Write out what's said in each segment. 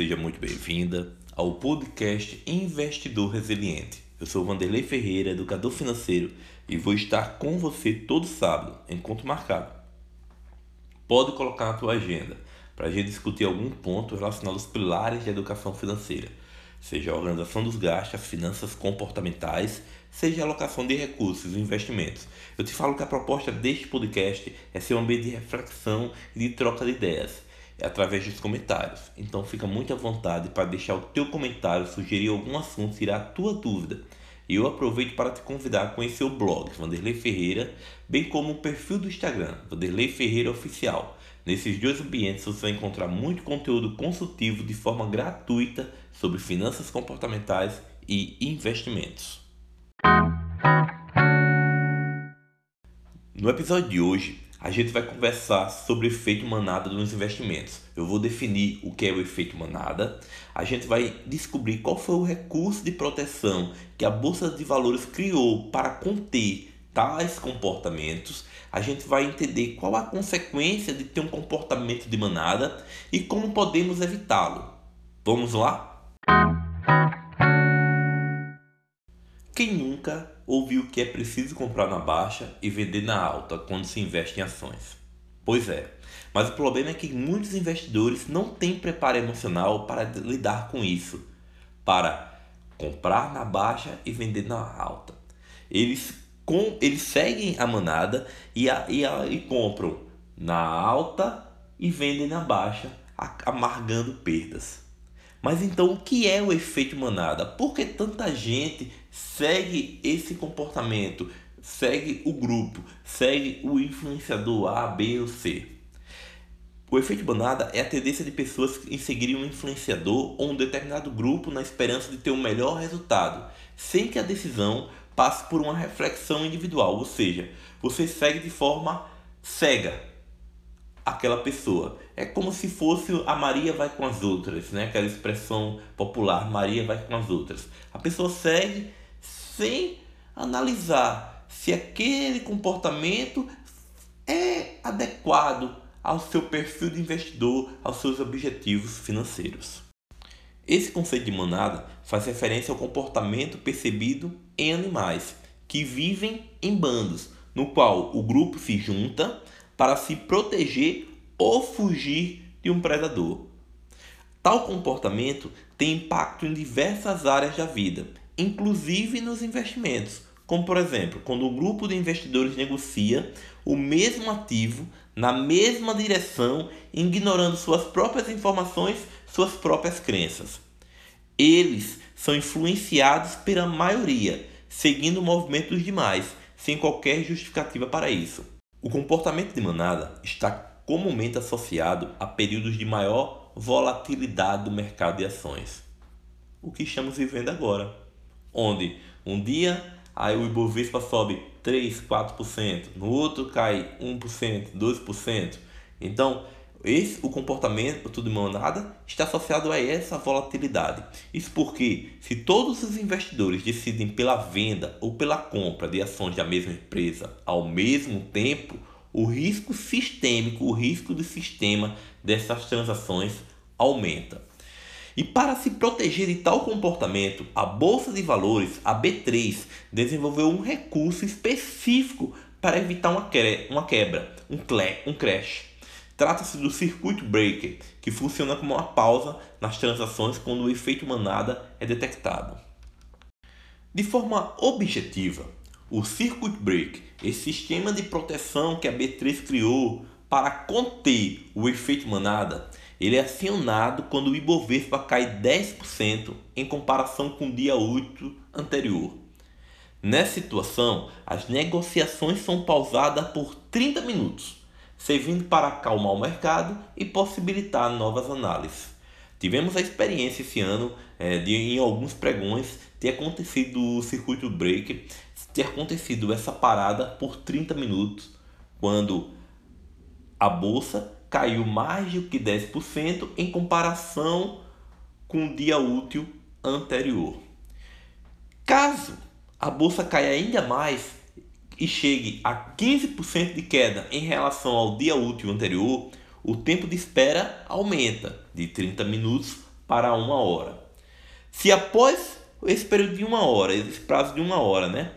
Seja muito bem-vinda ao podcast Investidor Resiliente. Eu sou Vanderlei Ferreira, educador financeiro, e vou estar com você todo sábado, encontro marcado. Pode colocar na tua agenda para a gente discutir algum ponto relacionado aos pilares de educação financeira, seja a organização dos gastos, as finanças comportamentais, seja a alocação de recursos e investimentos. Eu te falo que a proposta deste podcast é ser um ambiente de reflexão e de troca de ideias através dos comentários. Então fica muito à vontade para deixar o teu comentário, sugerir algum assunto, tirar a tua dúvida. E eu aproveito para te convidar a conhecer o blog Vanderlei Ferreira, bem como o perfil do Instagram, Vanderlei Ferreira Oficial. Nesses dois ambientes você vai encontrar muito conteúdo consultivo de forma gratuita sobre finanças comportamentais e investimentos. No episódio de hoje, a gente vai conversar sobre o efeito manada nos investimentos. Eu vou definir o que é o efeito manada. A gente vai descobrir qual foi o recurso de proteção que a bolsa de valores criou para conter tais comportamentos. A gente vai entender qual a consequência de ter um comportamento de manada e como podemos evitá-lo. Vamos lá? Quem nunca ouviu que é preciso comprar na baixa e vender na alta quando se investe em ações? Pois é, mas o problema é que muitos investidores não têm preparo emocional para lidar com isso, para comprar na baixa e vender na alta. Eles, com, eles seguem a manada e, a, e, a, e compram na alta e vendem na baixa, amargando perdas. Mas então o que é o efeito manada? Por que tanta gente segue esse comportamento, segue o grupo, segue o influenciador A, B ou C? O efeito manada é a tendência de pessoas em seguirem um influenciador ou um determinado grupo na esperança de ter um melhor resultado, sem que a decisão passe por uma reflexão individual, ou seja, você segue de forma cega, aquela pessoa. É como se fosse a Maria vai com as outras, né? Aquela expressão popular, Maria vai com as outras. A pessoa segue sem analisar se aquele comportamento é adequado ao seu perfil de investidor, aos seus objetivos financeiros. Esse conceito de manada faz referência ao comportamento percebido em animais que vivem em bandos, no qual o grupo se junta para se proteger ou fugir de um predador. Tal comportamento tem impacto em diversas áreas da vida, inclusive nos investimentos, como por exemplo, quando um grupo de investidores negocia o mesmo ativo na mesma direção, ignorando suas próprias informações, suas próprias crenças. Eles são influenciados pela maioria, seguindo o movimento dos demais, sem qualquer justificativa para isso. O comportamento de manada está comumente associado a períodos de maior volatilidade do mercado de ações. O que estamos vivendo agora, onde um dia aí o Ibovespa sobe 3, 4%, no outro cai 1%, 2%. Então, esse, o comportamento de manada está associado a essa volatilidade. Isso porque, se todos os investidores decidem pela venda ou pela compra de ações da mesma empresa ao mesmo tempo, o risco sistêmico, o risco do sistema dessas transações aumenta. E para se proteger de tal comportamento, a Bolsa de Valores, a B3, desenvolveu um recurso específico para evitar uma, quebra, um, um crash. Trata-se do Circuit Breaker, que funciona como uma pausa nas transações quando o efeito manada é detectado. De forma objetiva, o Circuit Break, esse sistema de proteção que a B3 criou para conter o efeito manada, ele é acionado quando o Ibovespa cai 10% em comparação com o dia 8 anterior. Nessa situação, as negociações são pausadas por 30 minutos servindo para acalmar o mercado e possibilitar novas análises. Tivemos a experiência esse ano é, de em alguns pregões ter acontecido o circuito break, ter acontecido essa parada por 30 minutos, quando a bolsa caiu mais do que 10% em comparação com o dia útil anterior. Caso a bolsa caia ainda mais, e chegue a 15% de queda em relação ao dia útil anterior, o tempo de espera aumenta de 30 minutos para uma hora. Se após esse período de uma hora, esse prazo de uma hora, né?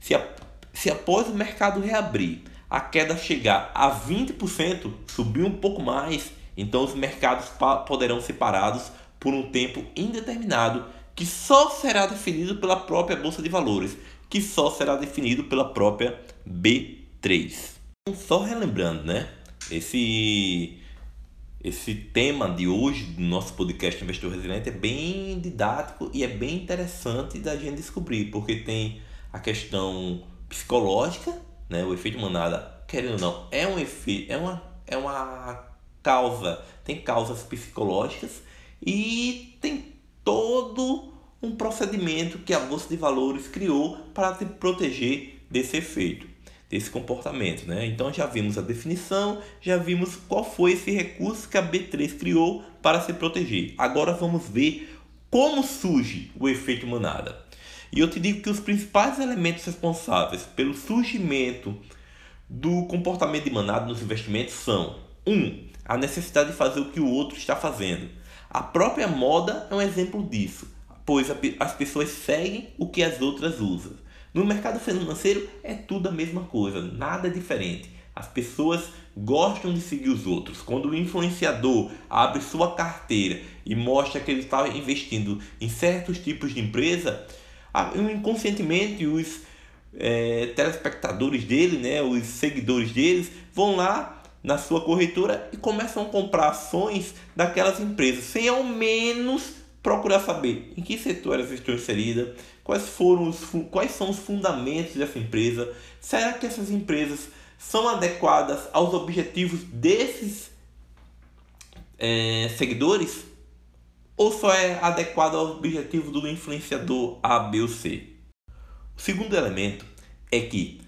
Se, a, se após o mercado reabrir a queda chegar a 20%, subir um pouco mais, então os mercados poderão ser parados por um tempo indeterminado que só será definido pela própria Bolsa de Valores, que só será definido pela própria B3. Então, só relembrando, né? Esse esse tema de hoje do nosso podcast Investor Resiliente é bem didático e é bem interessante da gente descobrir, porque tem a questão psicológica, né? O efeito manada, querendo ou não, é um efeito, é uma, é uma causa, tem causas psicológicas e tem todo um procedimento que a Bolsa de Valores criou para te proteger desse efeito, desse comportamento. Né? Então já vimos a definição, já vimos qual foi esse recurso que a B3 criou para se proteger. Agora vamos ver como surge o efeito manada. E eu te digo que os principais elementos responsáveis pelo surgimento do comportamento de manada nos investimentos são 1. Um, a necessidade de fazer o que o outro está fazendo. A própria moda é um exemplo disso, pois as pessoas seguem o que as outras usam. No mercado financeiro é tudo a mesma coisa, nada diferente. As pessoas gostam de seguir os outros. Quando o influenciador abre sua carteira e mostra que ele está investindo em certos tipos de empresa, inconscientemente os é, telespectadores dele, né, os seguidores deles, vão lá na sua corretora e começam a comprar ações daquelas empresas, sem ao menos procurar saber em que setor elas estão inseridas, quais, foram os, quais são os fundamentos dessa empresa, será que essas empresas são adequadas aos objetivos desses é, seguidores? Ou só é adequado ao objetivo do influenciador A, B ou C? O segundo elemento é que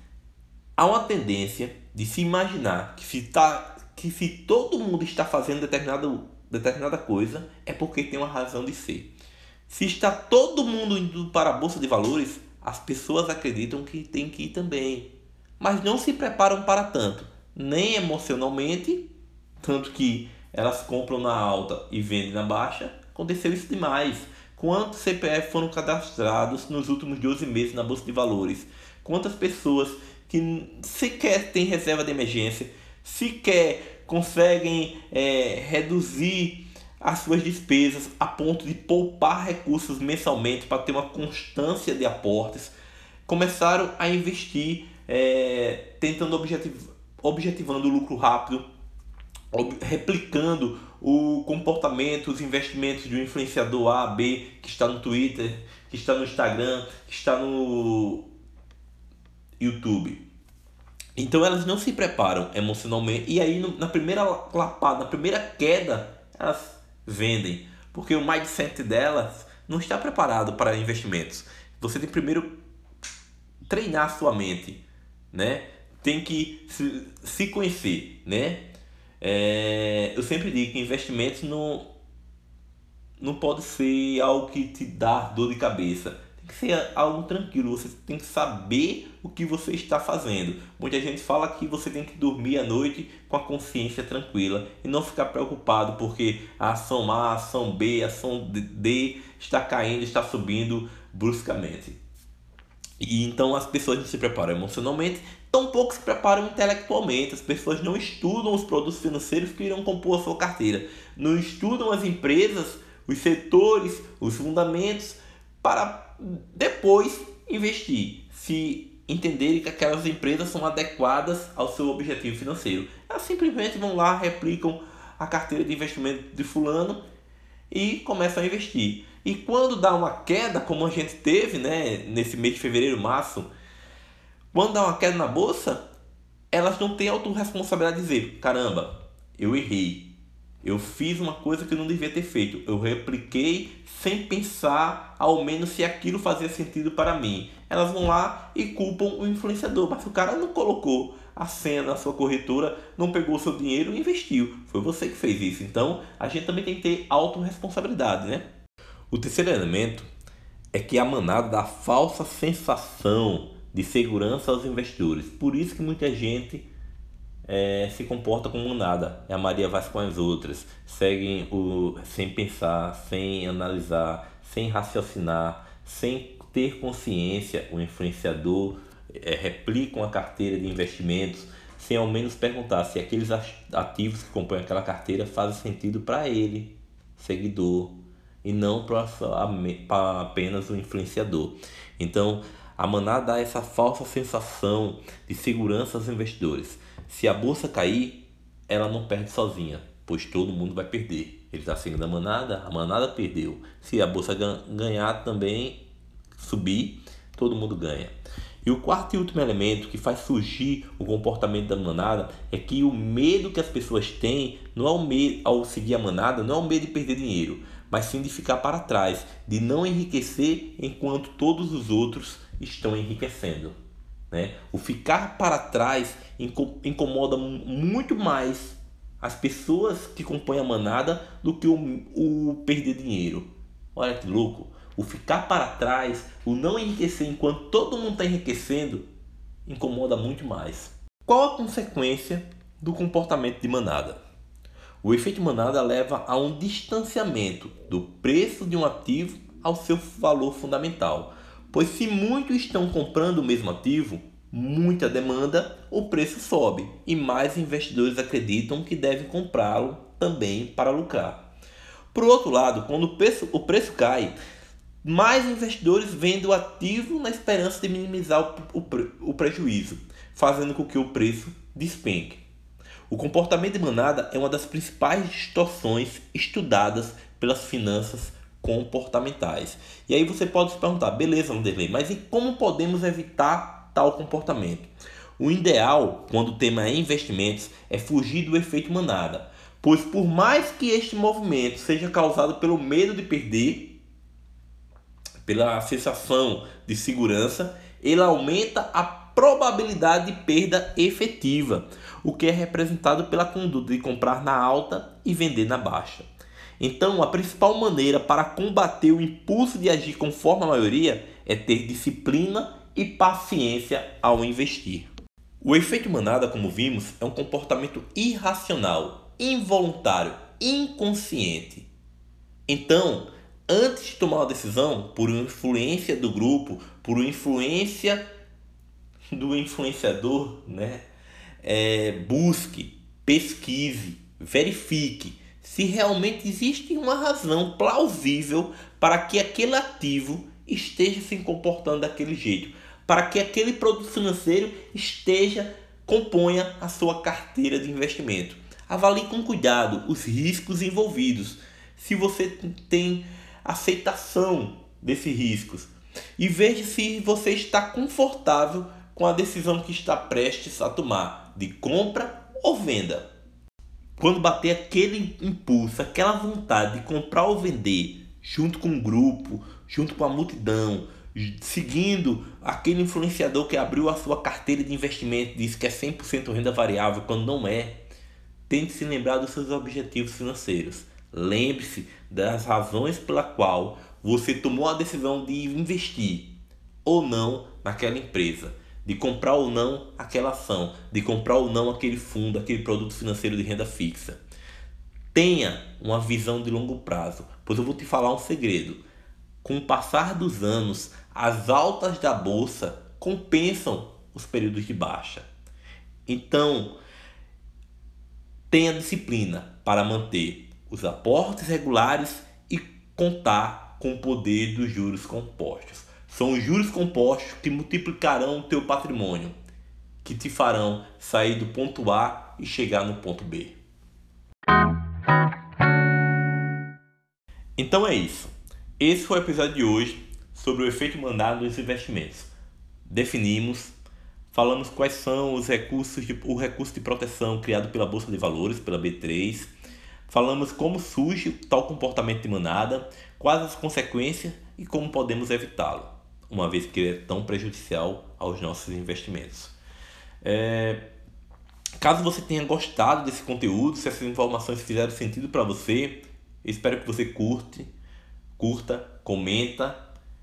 há uma tendência de se imaginar que se, tá, que se todo mundo está fazendo determinado, determinada coisa é porque tem uma razão de ser. Se está todo mundo indo para a bolsa de valores, as pessoas acreditam que tem que ir também, mas não se preparam para tanto, nem emocionalmente, tanto que elas compram na alta e vendem na baixa. Aconteceu isso demais. Quantos CPF foram cadastrados nos últimos 12 meses na bolsa de valores? Quantas pessoas que sequer têm reserva de emergência, sequer conseguem é, reduzir as suas despesas a ponto de poupar recursos mensalmente para ter uma constância de aportes, começaram a investir é, tentando objetiv objetivando o lucro rápido, replicando o comportamento, os investimentos de um influenciador A, B, que está no Twitter, que está no Instagram, que está no YouTube. Então elas não se preparam emocionalmente e aí na primeira lapada, na primeira queda, elas vendem, porque o mindset delas não está preparado para investimentos. Você tem primeiro treinar sua mente, né? Tem que se, se conhecer, né? É, eu sempre digo que investimentos não não pode ser algo que te dá dor de cabeça que ser algo tranquilo, você tem que saber o que você está fazendo. Muita gente fala que você tem que dormir à noite com a consciência tranquila e não ficar preocupado porque a ação A, a ação B, a ação D está caindo, está subindo bruscamente. E então as pessoas não se preparam emocionalmente, tampouco se preparam intelectualmente. As pessoas não estudam os produtos financeiros que irão compor a sua carteira, não estudam as empresas, os setores, os fundamentos para depois investir, se entenderem que aquelas empresas são adequadas ao seu objetivo financeiro. Elas simplesmente vão lá, replicam a carteira de investimento de fulano e começam a investir. E quando dá uma queda, como a gente teve né, nesse mês de fevereiro, março, quando dá uma queda na bolsa, elas não têm autorresponsabilidade de dizer: caramba, eu errei, eu fiz uma coisa que eu não devia ter feito. Eu repliquei sem pensar ao menos se aquilo fazia sentido para mim. Elas vão lá e culpam o influenciador, mas o cara não colocou a senha na sua corretora, não pegou o seu dinheiro e investiu. Foi você que fez isso. Então, a gente também tem que ter autorresponsabilidade, né? O terceiro elemento é que a manada dá falsa sensação de segurança aos investidores. Por isso que muita gente é, se comporta como nada. A Maria vai com as outras, seguem o sem pensar, sem analisar, sem raciocinar, sem ter consciência. O influenciador é, replica uma carteira de investimentos sem ao menos perguntar se aqueles ativos que compõem aquela carteira fazem sentido para ele, seguidor, e não para apenas o influenciador. Então, a Maná dá essa falsa sensação de segurança aos investidores. Se a bolsa cair, ela não perde sozinha, pois todo mundo vai perder. Ele está seguindo a manada, a manada perdeu. Se a bolsa ganhar também, subir, todo mundo ganha. E o quarto e último elemento que faz surgir o comportamento da manada é que o medo que as pessoas têm não é o medo ao seguir a manada, não é o medo de perder dinheiro, mas sim de ficar para trás, de não enriquecer enquanto todos os outros estão enriquecendo. Né? O ficar para trás incomoda muito mais as pessoas que compõem a manada do que o, o perder dinheiro. Olha que louco. O ficar para trás, o não enriquecer enquanto todo mundo está enriquecendo, incomoda muito mais. Qual a consequência do comportamento de manada? O efeito manada leva a um distanciamento do preço de um ativo ao seu valor fundamental. Pois se muitos estão comprando o mesmo ativo, muita demanda, o preço sobe e mais investidores acreditam que devem comprá-lo também para lucrar. Por outro lado, quando o preço, o preço cai, mais investidores vendem o ativo na esperança de minimizar o, o, o prejuízo, fazendo com que o preço despenque. O comportamento de manada é uma das principais distorções estudadas pelas finanças comportamentais. E aí você pode se perguntar, beleza, Anderley, mas e como podemos evitar tal comportamento? O ideal, quando o tema é investimentos, é fugir do efeito manada, pois por mais que este movimento seja causado pelo medo de perder, pela sensação de segurança, ele aumenta a probabilidade de perda efetiva, o que é representado pela conduta de comprar na alta e vender na baixa. Então, a principal maneira para combater o impulso de agir conforme a maioria é ter disciplina e paciência ao investir. O efeito manada, como vimos, é um comportamento irracional, involuntário, inconsciente. Então, antes de tomar uma decisão, por influência do grupo, por influência do influenciador, né? É, busque, pesquise, verifique se realmente existe uma razão plausível para que aquele ativo esteja se comportando daquele jeito, para que aquele produto financeiro esteja componha a sua carteira de investimento. Avalie com cuidado os riscos envolvidos, se você tem aceitação desses riscos e veja se você está confortável com a decisão que está prestes a tomar de compra ou venda. Quando bater aquele impulso, aquela vontade de comprar ou vender, junto com o grupo, junto com a multidão, seguindo aquele influenciador que abriu a sua carteira de investimento, disse que é 100% renda variável, quando não é, tente se lembrar dos seus objetivos financeiros. Lembre-se das razões pela qual você tomou a decisão de investir ou não naquela empresa de comprar ou não aquela ação, de comprar ou não aquele fundo, aquele produto financeiro de renda fixa. Tenha uma visão de longo prazo, pois eu vou te falar um segredo. Com o passar dos anos, as altas da bolsa compensam os períodos de baixa. Então, tenha disciplina para manter os aportes regulares e contar com o poder dos juros compostos. São os juros compostos que multiplicarão o teu patrimônio, que te farão sair do ponto A e chegar no ponto B. Então é isso. Esse foi o episódio de hoje sobre o efeito mandado dos investimentos. Definimos, falamos quais são os recursos de, o recurso de proteção criado pela Bolsa de Valores, pela B3. Falamos como surge tal comportamento de manada, quais as consequências e como podemos evitá-lo uma vez que ele é tão prejudicial aos nossos investimentos. É, caso você tenha gostado desse conteúdo, se essas informações fizeram sentido para você, espero que você curte, curta, comenta,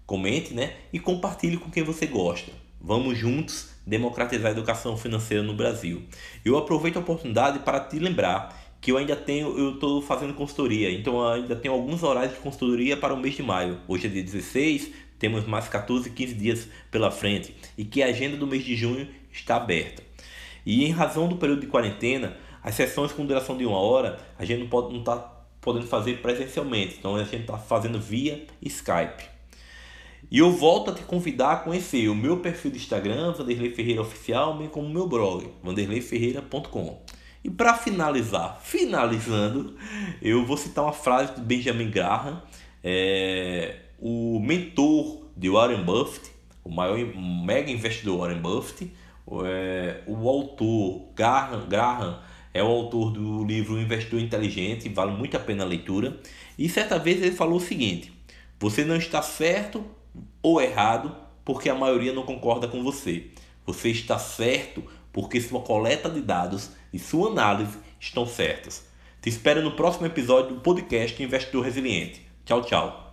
comente, né? E compartilhe com quem você gosta. Vamos juntos democratizar a educação financeira no Brasil. Eu aproveito a oportunidade para te lembrar que eu ainda tenho, eu estou fazendo consultoria, então eu ainda tenho alguns horários de consultoria para o mês de maio. Hoje é dia 16, temos mais 14, 15 dias pela frente e que a agenda do mês de junho está aberta. E em razão do período de quarentena, as sessões com duração de uma hora, a gente não pode não está podendo fazer presencialmente, então a gente está fazendo via Skype. E eu volto a te convidar a conhecer o meu perfil do Instagram, Vanderlei Ferreira Oficial, bem como o meu blog, vanderleiferreira.com. E para finalizar, finalizando, eu vou citar uma frase de Benjamin Graham, é, o mentor de Warren Buffett, o maior mega investidor Warren Buffett, é, o autor Graham, Graham é o autor do livro Investidor Inteligente, vale muito a pena a leitura. E certa vez ele falou o seguinte: você não está certo ou errado porque a maioria não concorda com você. Você está certo porque sua coleta de dados e sua análise estão certas. Te espero no próximo episódio do podcast Investidor Resiliente. Tchau, tchau.